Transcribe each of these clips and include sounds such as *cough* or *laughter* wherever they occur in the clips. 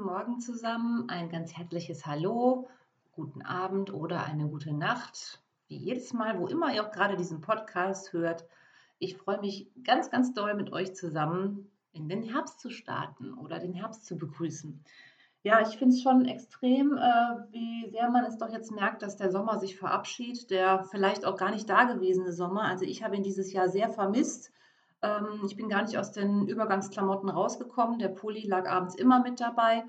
Morgen zusammen, ein ganz herzliches Hallo, guten Abend oder eine gute Nacht, wie jedes Mal, wo immer ihr auch gerade diesen Podcast hört. Ich freue mich ganz, ganz doll mit euch zusammen in den Herbst zu starten oder den Herbst zu begrüßen. Ja, ich finde es schon extrem, äh, wie sehr man es doch jetzt merkt, dass der Sommer sich verabschiedet, der vielleicht auch gar nicht dagewesene Sommer. Also ich habe ihn dieses Jahr sehr vermisst. Ähm, ich bin gar nicht aus den Übergangsklamotten rausgekommen. Der Pulli lag abends immer mit dabei.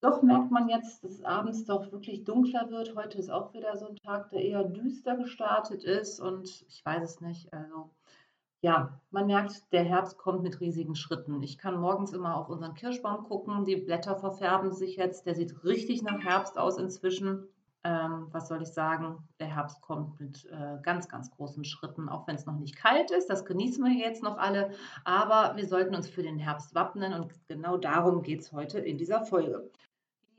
Doch merkt man jetzt, dass es abends doch wirklich dunkler wird. Heute ist auch wieder so ein Tag, der eher düster gestartet ist und ich weiß es nicht. Also ja, man merkt, der Herbst kommt mit riesigen Schritten. Ich kann morgens immer auf unseren Kirschbaum gucken. Die Blätter verfärben sich jetzt. Der sieht richtig nach Herbst aus inzwischen. Ähm, was soll ich sagen? Der Herbst kommt mit äh, ganz, ganz großen Schritten, auch wenn es noch nicht kalt ist. Das genießen wir jetzt noch alle. Aber wir sollten uns für den Herbst wappnen und genau darum geht es heute in dieser Folge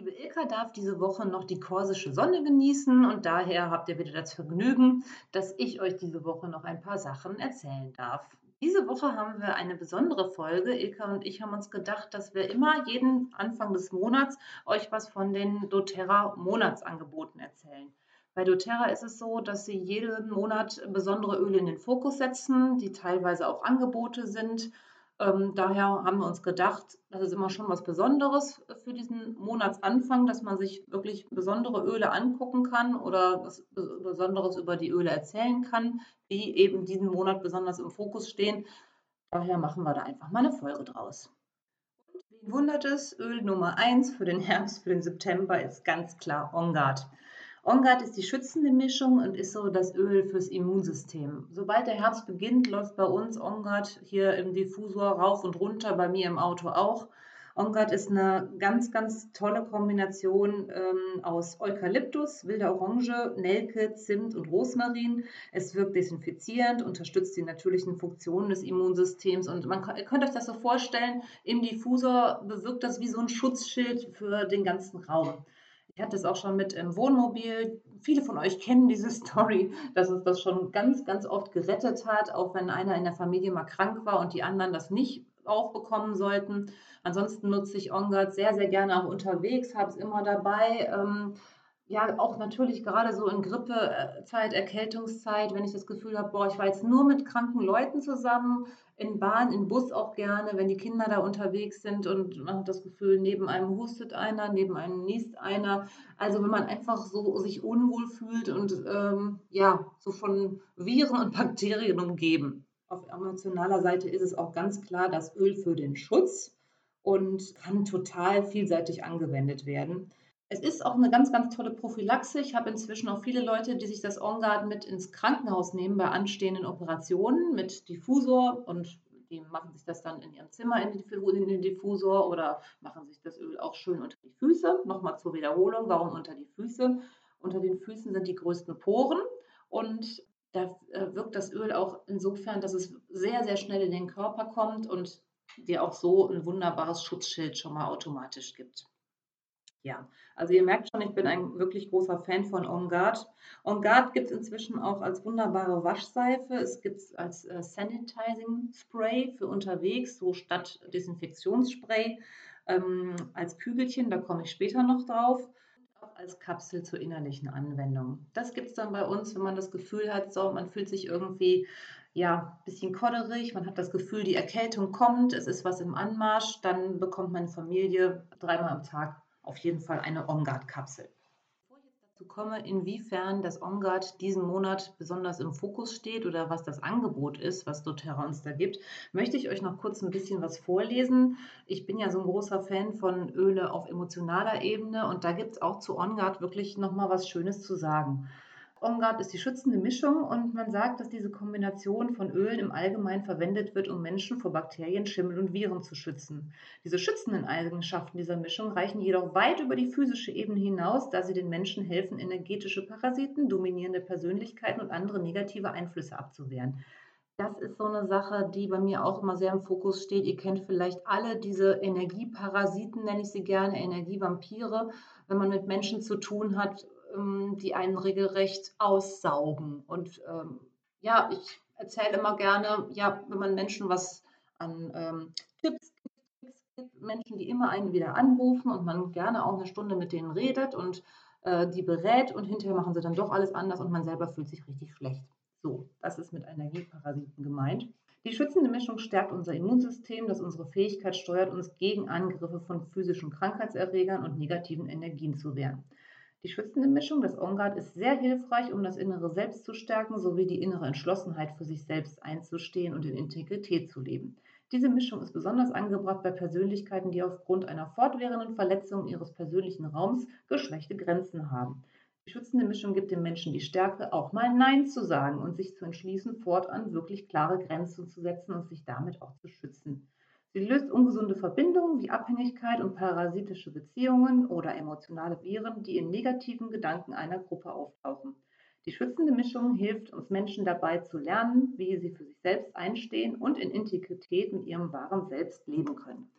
liebe Ilka darf diese Woche noch die korsische Sonne genießen und daher habt ihr wieder das Vergnügen, dass ich euch diese Woche noch ein paar Sachen erzählen darf. Diese Woche haben wir eine besondere Folge. Ilka und ich haben uns gedacht, dass wir immer jeden Anfang des Monats euch was von den doTERRA Monatsangeboten erzählen. Bei doTERRA ist es so, dass sie jeden Monat besondere Öle in den Fokus setzen, die teilweise auch Angebote sind ähm, daher haben wir uns gedacht, das ist immer schon was Besonderes für diesen Monatsanfang, dass man sich wirklich besondere Öle angucken kann oder was Besonderes über die Öle erzählen kann, die eben diesen Monat besonders im Fokus stehen. Daher machen wir da einfach mal eine Folge draus. Wen wundert es, Öl Nummer 1 für den Herbst, für den September ist ganz klar On Guard. OnGuard ist die schützende Mischung und ist so das Öl fürs Immunsystem. Sobald der Herbst beginnt, läuft bei uns OnGuard hier im Diffusor rauf und runter, bei mir im Auto auch. OnGuard ist eine ganz, ganz tolle Kombination ähm, aus Eukalyptus, wilder Orange, Nelke, Zimt und Rosmarin. Es wirkt desinfizierend, unterstützt die natürlichen Funktionen des Immunsystems und man kann, ihr könnt euch das so vorstellen, im Diffusor bewirkt das wie so ein Schutzschild für den ganzen Raum. Ich hatte es auch schon mit im Wohnmobil. Viele von euch kennen diese *laughs* Story, dass es das schon ganz, ganz oft gerettet hat, auch wenn einer in der Familie mal krank war und die anderen das nicht aufbekommen sollten. Ansonsten nutze ich OnGuard sehr, sehr gerne auch unterwegs, habe es immer dabei. Ähm, ja, auch natürlich gerade so in Grippezeit, Erkältungszeit, wenn ich das Gefühl habe, boah, ich war jetzt nur mit kranken Leuten zusammen, in Bahn, in Bus auch gerne, wenn die Kinder da unterwegs sind und man hat das Gefühl, neben einem hustet einer, neben einem niest einer. Also wenn man einfach so sich unwohl fühlt und ähm, ja, so von Viren und Bakterien umgeben. Auf emotionaler Seite ist es auch ganz klar das Öl für den Schutz und kann total vielseitig angewendet werden. Es ist auch eine ganz, ganz tolle Prophylaxe. Ich habe inzwischen auch viele Leute, die sich das OnGuard mit ins Krankenhaus nehmen bei anstehenden Operationen mit Diffusor und die machen sich das dann in ihrem Zimmer in den Diffusor oder machen sich das Öl auch schön unter die Füße. Nochmal zur Wiederholung, warum unter die Füße? Unter den Füßen sind die größten Poren und da äh, wirkt das Öl auch insofern, dass es sehr, sehr schnell in den Körper kommt und dir auch so ein wunderbares Schutzschild schon mal automatisch gibt. Ja, also ihr merkt schon, ich bin ein wirklich großer Fan von On Guard. On Guard gibt es inzwischen auch als wunderbare Waschseife. Es gibt es als äh, Sanitizing Spray für unterwegs, so statt Desinfektionsspray, ähm, als Kügelchen, da komme ich später noch drauf. Auch als Kapsel zur innerlichen Anwendung. Das gibt es dann bei uns, wenn man das Gefühl hat, so, man fühlt sich irgendwie ja, ein bisschen kodderig, man hat das Gefühl, die Erkältung kommt, es ist was im Anmarsch, dann bekommt meine Familie dreimal am Tag auf jeden Fall eine OnGuard-Kapsel. Bevor ich jetzt dazu komme, inwiefern das OnGuard diesen Monat besonders im Fokus steht oder was das Angebot ist, was doTERRA uns da gibt, möchte ich euch noch kurz ein bisschen was vorlesen. Ich bin ja so ein großer Fan von Öle auf emotionaler Ebene und da gibt es auch zu OnGuard wirklich nochmal was Schönes zu sagen. OnGuard ist die schützende Mischung und man sagt, dass diese Kombination von Ölen im Allgemeinen verwendet wird, um Menschen vor Bakterien, Schimmel und Viren zu schützen. Diese schützenden Eigenschaften dieser Mischung reichen jedoch weit über die physische Ebene hinaus, da sie den Menschen helfen, energetische Parasiten, dominierende Persönlichkeiten und andere negative Einflüsse abzuwehren. Das ist so eine Sache, die bei mir auch immer sehr im Fokus steht. Ihr kennt vielleicht alle diese Energieparasiten, nenne ich sie gerne, Energievampire, wenn man mit Menschen zu tun hat, ähm, die einen regelrecht aussaugen. Und ähm, ja, ich erzähle immer gerne, ja, wenn man Menschen was an ähm, Tipps gibt, Menschen, die immer einen wieder anrufen und man gerne auch eine Stunde mit denen redet und äh, die berät und hinterher machen sie dann doch alles anders und man selber fühlt sich richtig schlecht. So, das ist mit Energieparasiten gemeint. Die schützende Mischung stärkt unser Immunsystem, das unsere Fähigkeit steuert, uns gegen Angriffe von physischen Krankheitserregern und negativen Energien zu wehren. Die schützende Mischung des OnGuard ist sehr hilfreich, um das innere Selbst zu stärken, sowie die innere Entschlossenheit für sich selbst einzustehen und in Integrität zu leben. Diese Mischung ist besonders angebracht bei Persönlichkeiten, die aufgrund einer fortwährenden Verletzung ihres persönlichen Raums geschwächte Grenzen haben. Die schützende Mischung gibt dem Menschen die Stärke, auch mal Nein zu sagen und sich zu entschließen, fortan wirklich klare Grenzen zu setzen und sich damit auch zu schützen. Sie löst ungesunde Verbindungen wie Abhängigkeit und parasitische Beziehungen oder emotionale Viren, die in negativen Gedanken einer Gruppe auftauchen. Die schützende Mischung hilft uns Menschen dabei zu lernen, wie sie für sich selbst einstehen und in Integrität mit ihrem wahren Selbst leben können.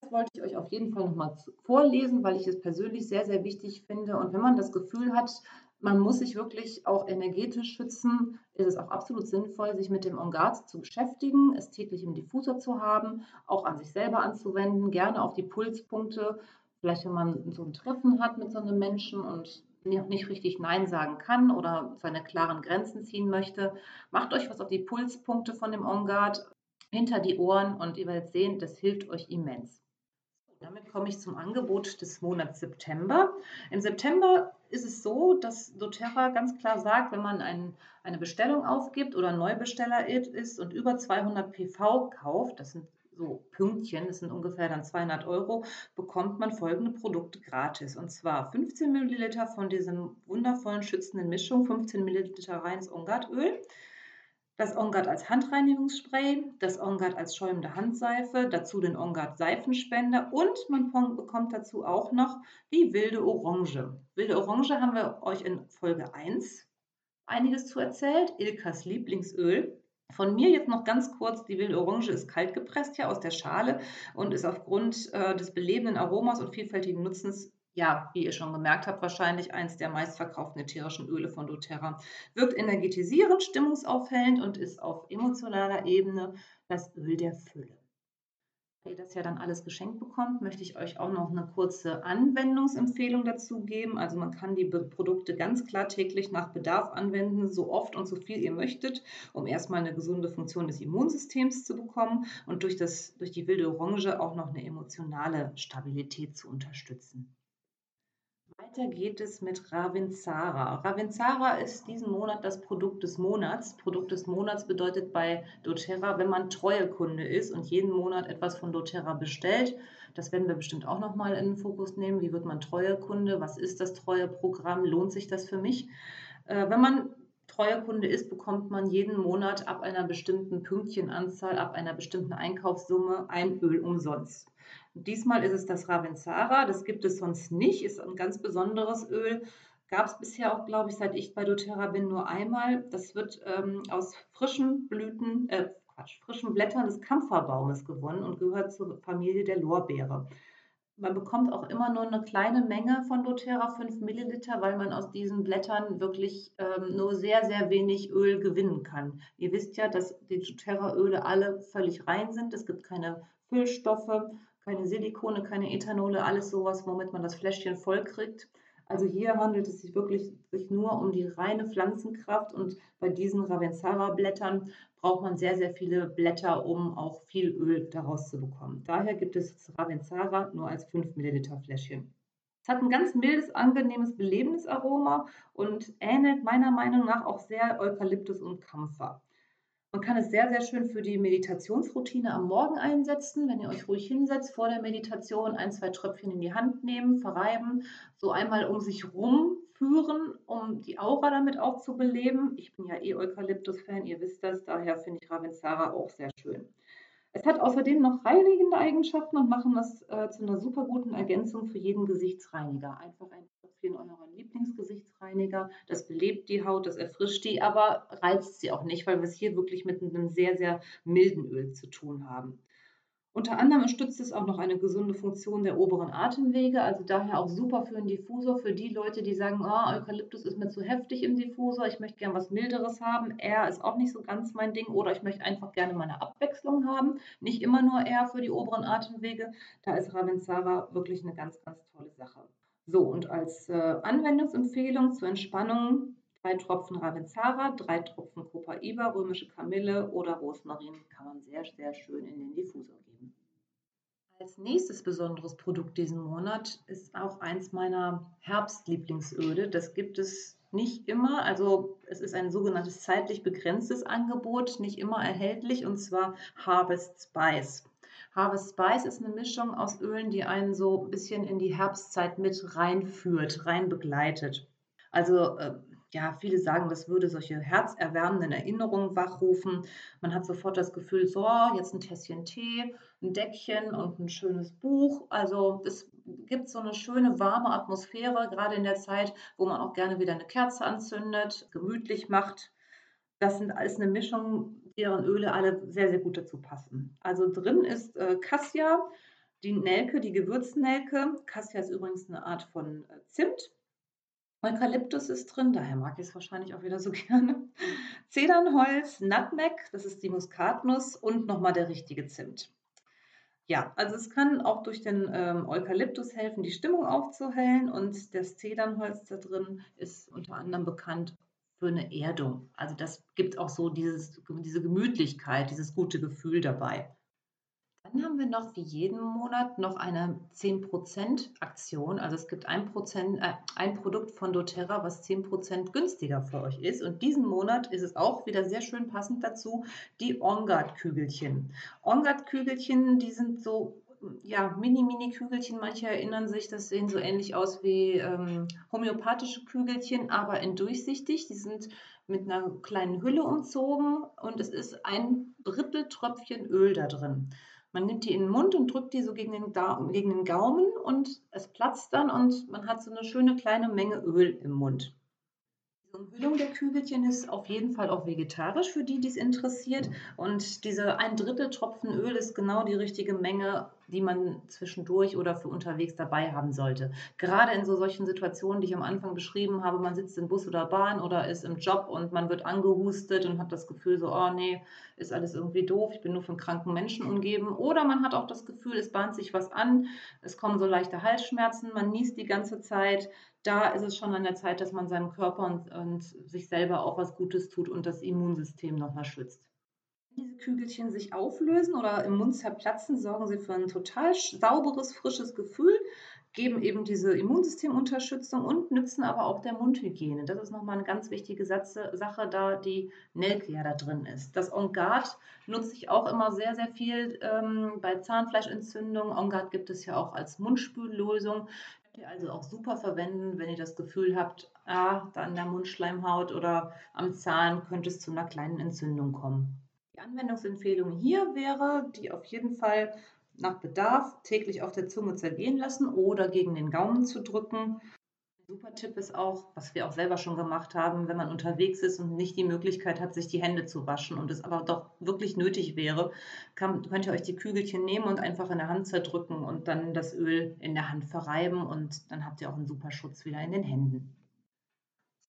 Das wollte ich euch auf jeden Fall nochmal vorlesen, weil ich es persönlich sehr, sehr wichtig finde. Und wenn man das Gefühl hat, man muss sich wirklich auch energetisch schützen. Ist es auch absolut sinnvoll, sich mit dem On Guard zu beschäftigen, es täglich im Diffuser zu haben, auch an sich selber anzuwenden, gerne auf die Pulspunkte. Vielleicht, wenn man so ein Treffen hat mit so einem Menschen und nicht richtig Nein sagen kann oder seine klaren Grenzen ziehen möchte, macht euch was auf die Pulspunkte von dem On Guard hinter die Ohren und ihr werdet sehen, das hilft euch immens. Damit komme ich zum Angebot des Monats September. Im September ist es so, dass doTERRA ganz klar sagt, wenn man ein, eine Bestellung aufgibt oder Neubesteller ist und über 200 PV kauft, das sind so Pünktchen, das sind ungefähr dann 200 Euro, bekommt man folgende Produkte gratis. Und zwar 15 Milliliter von diesem wundervollen schützenden Mischung, 15 Milliliter reines Ongatöl, das OnGuard als Handreinigungsspray, das OnGuard als schäumende Handseife, dazu den OnGuard Seifenspender und man bekommt dazu auch noch die wilde Orange. Wilde Orange haben wir euch in Folge 1 einiges zu erzählt, Ilkas Lieblingsöl. Von mir jetzt noch ganz kurz, die wilde Orange ist kalt gepresst hier aus der Schale und ist aufgrund äh, des belebenden Aromas und vielfältigen Nutzens ja, wie ihr schon gemerkt habt, wahrscheinlich eins der meistverkauften ätherischen Öle von doTERRA. Wirkt energetisierend, stimmungsaufhellend und ist auf emotionaler Ebene das Öl der Fülle. Da ihr das ja dann alles geschenkt bekommt, möchte ich euch auch noch eine kurze Anwendungsempfehlung dazu geben. Also man kann die Produkte ganz klar täglich nach Bedarf anwenden, so oft und so viel ihr möchtet, um erstmal eine gesunde Funktion des Immunsystems zu bekommen und durch, das, durch die wilde Orange auch noch eine emotionale Stabilität zu unterstützen. Weiter geht es mit Ravinzara. Ravinzara ist diesen Monat das Produkt des Monats. Produkt des Monats bedeutet bei doTERRA, wenn man treue Kunde ist und jeden Monat etwas von doTERRA bestellt. Das werden wir bestimmt auch nochmal in den Fokus nehmen. Wie wird man treue Kunde? Was ist das treue Programm? Lohnt sich das für mich? Äh, wenn man treuer Kunde ist, bekommt man jeden Monat ab einer bestimmten Pünktchenanzahl, ab einer bestimmten Einkaufssumme ein Öl umsonst. Diesmal ist es das Ravensara, das gibt es sonst nicht, ist ein ganz besonderes Öl. Gab es bisher auch, glaube ich, seit ich bei doTERRA bin, nur einmal. Das wird ähm, aus frischen Blüten, äh, Quatsch, frischen Blättern des Kampferbaumes gewonnen und gehört zur Familie der Lorbeere. Man bekommt auch immer nur eine kleine Menge von doTERRA, 5 Milliliter, weil man aus diesen Blättern wirklich ähm, nur sehr, sehr wenig Öl gewinnen kann. Ihr wisst ja, dass die doTERRA-Öle alle völlig rein sind. Es gibt keine Füllstoffe keine Silikone, keine Ethanole, alles sowas, womit man das Fläschchen voll kriegt. Also hier handelt es sich wirklich sich nur um die reine Pflanzenkraft und bei diesen Ravensara-Blättern braucht man sehr, sehr viele Blätter, um auch viel Öl daraus zu bekommen. Daher gibt es Ravensara nur als 5 Milliliter Fläschchen. Es hat ein ganz mildes, angenehmes, belebendes Aroma und ähnelt meiner Meinung nach auch sehr Eukalyptus und Kampfer. Man kann es sehr, sehr schön für die Meditationsroutine am Morgen einsetzen. Wenn ihr euch ruhig hinsetzt, vor der Meditation ein, zwei Tröpfchen in die Hand nehmen, verreiben, so einmal um sich rum führen, um die Aura damit auch zu beleben. Ich bin ja eh Eukalyptus-Fan, ihr wisst das, daher finde ich Ravensara auch sehr schön. Es hat außerdem noch reinigende Eigenschaften und machen das äh, zu einer super guten Ergänzung für jeden Gesichtsreiniger. Einfach ein Tröpfchen eurer Lieblingsgesichtsreiniger. Das belebt die Haut, das erfrischt die, aber reizt sie auch nicht, weil wir es hier wirklich mit einem sehr, sehr milden Öl zu tun haben. Unter anderem unterstützt es auch noch eine gesunde Funktion der oberen Atemwege, also daher auch super für einen Diffusor, für die Leute, die sagen, oh, Eukalyptus ist mir zu heftig im Diffusor, ich möchte gerne was Milderes haben. R ist auch nicht so ganz mein Ding oder ich möchte einfach gerne meine Abwechslung haben, nicht immer nur R für die oberen Atemwege. Da ist Ravensara wirklich eine ganz, ganz tolle Sache. So, und als äh, Anwendungsempfehlung zur Entspannung Drei Tropfen Ravensara, drei Tropfen Copaiba, römische Kamille oder Rosmarin kann man sehr, sehr schön in den Diffusor geben. Als nächstes besonderes Produkt diesen Monat ist auch eins meiner Herbstlieblingsöle. Das gibt es nicht immer, also es ist ein sogenanntes zeitlich begrenztes Angebot, nicht immer erhältlich, und zwar Harvest Spice. Harvest Spice ist eine Mischung aus Ölen, die einen so ein bisschen in die Herbstzeit mit reinführt, rein begleitet. Also äh, ja, viele sagen, das würde solche herzerwärmenden Erinnerungen wachrufen. Man hat sofort das Gefühl, so, jetzt ein Tässchen Tee, ein Deckchen und ein schönes Buch. Also es gibt so eine schöne warme Atmosphäre, gerade in der Zeit, wo man auch gerne wieder eine Kerze anzündet, gemütlich macht. Das sind alles eine Mischung, deren Öle alle sehr, sehr gut dazu passen. Also drin ist äh, Cassia, die Nelke, die Gewürznelke. Cassia ist übrigens eine Art von äh, Zimt Eukalyptus ist drin, daher mag ich es wahrscheinlich auch wieder so *laughs* gerne. Zedernholz, Nutmeg, das ist die Muskatnuss und nochmal der richtige Zimt. Ja, also es kann auch durch den ähm, Eukalyptus helfen, die Stimmung aufzuhellen und das Zedernholz da drin ist unter anderem bekannt für eine Erdung. Also das gibt auch so dieses, diese Gemütlichkeit, dieses gute Gefühl dabei. Dann haben wir noch wie jeden Monat noch eine 10% Aktion. Also es gibt ein, Prozent, äh, ein Produkt von doTERRA, was 10% günstiger für euch ist. Und diesen Monat ist es auch wieder sehr schön passend dazu, die OnGuard-Kügelchen. OnGuard-Kügelchen, die sind so ja, Mini-Mini-Kügelchen. Manche erinnern sich, das sehen so ähnlich aus wie ähm, homöopathische Kügelchen, aber in durchsichtig. Die sind mit einer kleinen Hülle umzogen und es ist ein Drittel Tröpfchen Öl da drin. Man nimmt die in den Mund und drückt die so gegen den, gegen den Gaumen und es platzt dann und man hat so eine schöne kleine Menge Öl im Mund. Die Umhüllung der Kügelchen ist auf jeden Fall auch vegetarisch für die, die es interessiert. Und diese ein Drittel Tropfen Öl ist genau die richtige Menge, die man zwischendurch oder für unterwegs dabei haben sollte. Gerade in so solchen Situationen, die ich am Anfang beschrieben habe, man sitzt in Bus oder Bahn oder ist im Job und man wird angehustet und hat das Gefühl so, oh nee, ist alles irgendwie doof, ich bin nur von kranken Menschen umgeben. Oder man hat auch das Gefühl, es bahnt sich was an, es kommen so leichte Halsschmerzen, man niest die ganze Zeit. Da ist es schon an der Zeit, dass man seinem Körper und, und sich selber auch was Gutes tut und das Immunsystem nochmal schützt diese Kügelchen sich auflösen oder im Mund zerplatzen, sorgen sie für ein total sauberes, frisches Gefühl, geben eben diese Immunsystemunterstützung und nützen aber auch der Mundhygiene. Das ist nochmal eine ganz wichtige Sache, da die Nelke ja da drin ist. Das On Guard nutze ich auch immer sehr, sehr viel ähm, bei Zahnfleischentzündung. On Guard gibt es ja auch als Mundspüllösung. Könnt ihr also auch super verwenden, wenn ihr das Gefühl habt, ah, da an der Mundschleimhaut oder am Zahn könnte es zu einer kleinen Entzündung kommen. Die Anwendungsempfehlung hier wäre, die auf jeden Fall nach Bedarf täglich auf der Zunge zergehen lassen oder gegen den Gaumen zu drücken. Ein super Tipp ist auch, was wir auch selber schon gemacht haben, wenn man unterwegs ist und nicht die Möglichkeit hat, sich die Hände zu waschen und es aber doch wirklich nötig wäre, kann, könnt ihr euch die Kügelchen nehmen und einfach in der Hand zerdrücken und dann das Öl in der Hand verreiben und dann habt ihr auch einen super Schutz wieder in den Händen.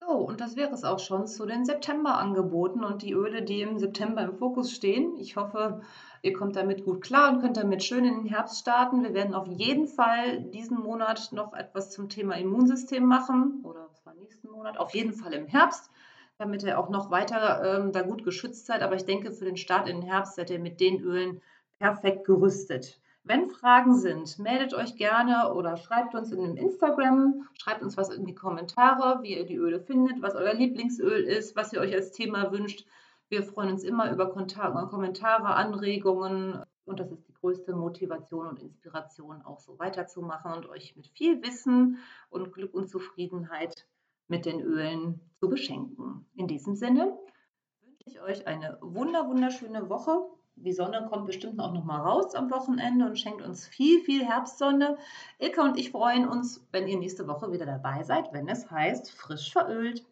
So, und das wäre es auch schon zu den September-Angeboten und die Öle, die im September im Fokus stehen. Ich hoffe, ihr kommt damit gut klar und könnt damit schön in den Herbst starten. Wir werden auf jeden Fall diesen Monat noch etwas zum Thema Immunsystem machen oder was war nächsten Monat? Auf jeden Fall im Herbst, damit ihr auch noch weiter ähm, da gut geschützt seid. Aber ich denke, für den Start in den Herbst seid ihr mit den Ölen perfekt gerüstet. Wenn Fragen sind, meldet euch gerne oder schreibt uns in dem Instagram, schreibt uns was in die Kommentare, wie ihr die Öle findet, was euer Lieblingsöl ist, was ihr euch als Thema wünscht. Wir freuen uns immer über Kommentare, Anregungen und das ist die größte Motivation und Inspiration, auch so weiterzumachen und euch mit viel Wissen und Glück und Zufriedenheit mit den Ölen zu beschenken. In diesem Sinne wünsche ich euch eine wunder wunderschöne Woche. Die Sonne kommt bestimmt auch noch mal raus am Wochenende und schenkt uns viel, viel Herbstsonne. Ilka und ich freuen uns, wenn ihr nächste Woche wieder dabei seid, wenn es heißt frisch verölt.